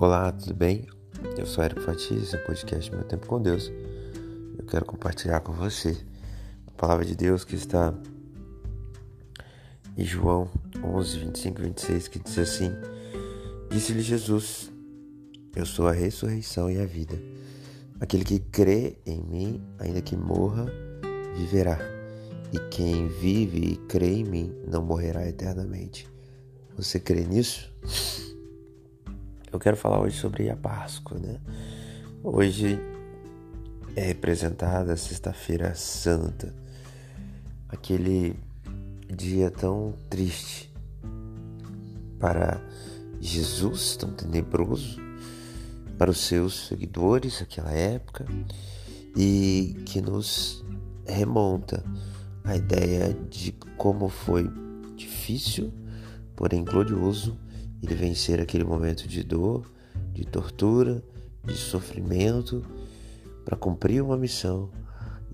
Olá, tudo bem? Eu sou Érico Fati, esse é o podcast Meu Tempo com Deus. Eu quero compartilhar com você a palavra de Deus que está em João 11, 25 e 26, que diz assim: Disse-lhe Jesus: Eu sou a ressurreição e a vida. Aquele que crê em mim, ainda que morra, viverá. E quem vive e crê em mim não morrerá eternamente. Você crê nisso? Eu quero falar hoje sobre a Páscoa, né? Hoje é representada a Sexta-feira Santa, aquele dia tão triste para Jesus, tão tenebroso para os seus seguidores naquela época e que nos remonta a ideia de como foi difícil, porém glorioso ele vencer aquele momento de dor, de tortura, de sofrimento, para cumprir uma missão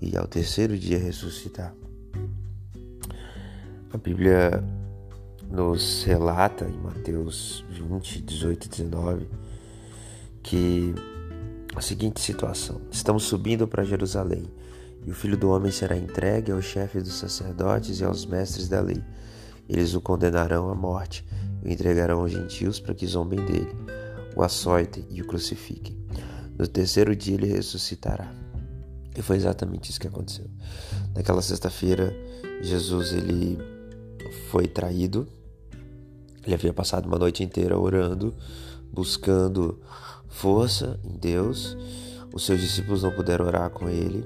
e ao terceiro dia ressuscitar. A Bíblia nos relata em Mateus 20, 18 e 19 que a seguinte situação: estamos subindo para Jerusalém e o filho do homem será entregue aos chefes dos sacerdotes e aos mestres da lei. Eles o condenarão à morte o entregarão aos gentios para que zombem dele, o açoitem e o crucifiquem. No terceiro dia ele ressuscitará. E foi exatamente isso que aconteceu. Naquela sexta-feira, Jesus ele foi traído. Ele havia passado uma noite inteira orando, buscando força em Deus. Os seus discípulos não puderam orar com ele.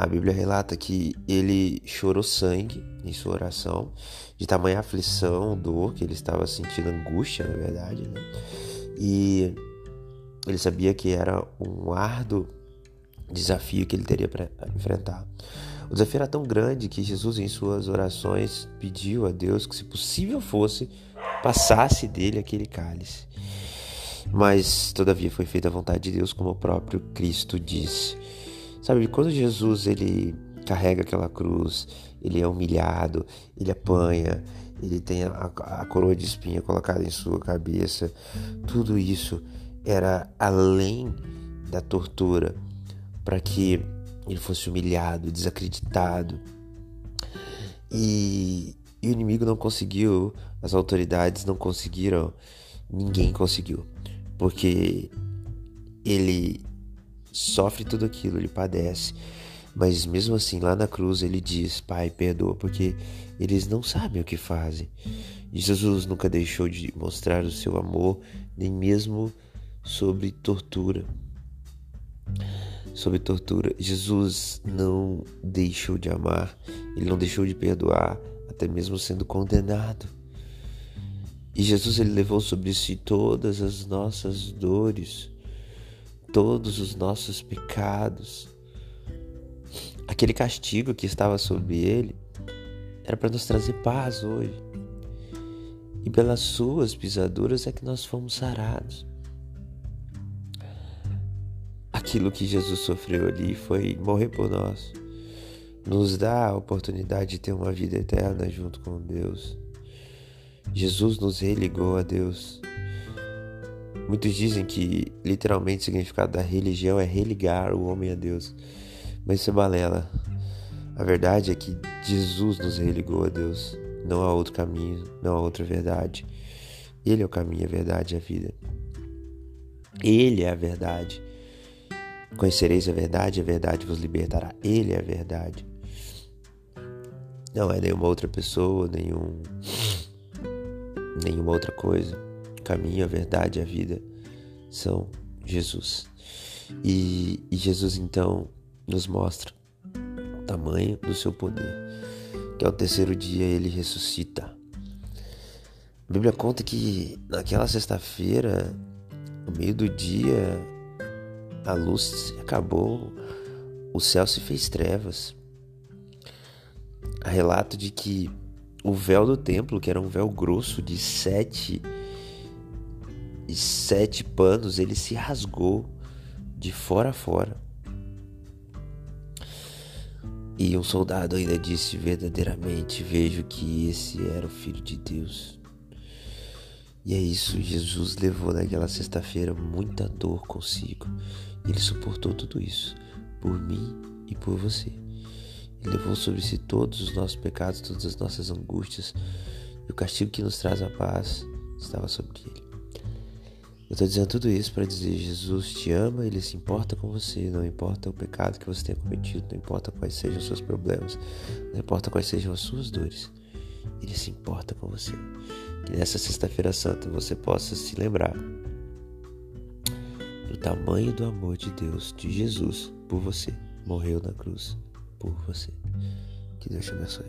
A Bíblia relata que ele chorou sangue em sua oração, de tamanha aflição, dor, que ele estava sentindo angústia, na verdade, né? E ele sabia que era um árduo desafio que ele teria para enfrentar. O desafio era tão grande que Jesus, em suas orações, pediu a Deus que, se possível fosse, passasse dele aquele cálice. Mas, todavia, foi feita a vontade de Deus, como o próprio Cristo disse. Sabe, quando Jesus ele carrega aquela cruz, ele é humilhado, ele apanha, ele tem a, a coroa de espinha colocada em sua cabeça, tudo isso era além da tortura para que ele fosse humilhado, desacreditado. E, e, o inimigo não conseguiu, as autoridades não conseguiram, ninguém conseguiu, porque ele sofre tudo aquilo, ele padece. Mas mesmo assim, lá na cruz, ele diz: Pai, perdoa, porque eles não sabem o que fazem. E Jesus nunca deixou de mostrar o seu amor, nem mesmo sobre tortura. Sobre tortura. Jesus não deixou de amar, ele não deixou de perdoar, até mesmo sendo condenado. E Jesus ele levou sobre si todas as nossas dores todos os nossos pecados. Aquele castigo que estava sobre ele era para nos trazer paz hoje. E pelas suas pisaduras é que nós fomos sarados. Aquilo que Jesus sofreu ali foi morrer por nós. Nos dá a oportunidade de ter uma vida eterna junto com Deus. Jesus nos religou a Deus. Muitos dizem que literalmente o significado da religião é religar o homem a Deus, mas isso é balela. A verdade é que Jesus nos religou a Deus. Não há outro caminho, não há outra verdade. Ele é o caminho, a verdade e a vida. Ele é a verdade. Conhecereis a verdade, a verdade vos libertará. Ele é a verdade. Não é nenhuma outra pessoa, nenhum, nenhuma outra coisa caminho, a verdade a vida são Jesus. E, e Jesus então nos mostra o tamanho do seu poder, que ao terceiro dia ele ressuscita. A Bíblia conta que naquela sexta-feira, no meio do dia, a luz acabou, o céu se fez trevas. Há relato de que o véu do templo, que era um véu grosso de sete e sete panos ele se rasgou de fora a fora. E um soldado ainda disse: Verdadeiramente vejo que esse era o Filho de Deus. E é isso, Jesus levou naquela sexta-feira muita dor consigo. Ele suportou tudo isso por mim e por você. Ele levou sobre si todos os nossos pecados, todas as nossas angústias, e o castigo que nos traz a paz estava sobre ele. Eu estou dizendo tudo isso para dizer: Jesus te ama, ele se importa com você, não importa o pecado que você tenha cometido, não importa quais sejam os seus problemas, não importa quais sejam as suas dores, ele se importa com você. Que nessa Sexta-feira Santa você possa se lembrar do tamanho do amor de Deus, de Jesus, por você. Morreu na cruz por você. Que Deus te abençoe.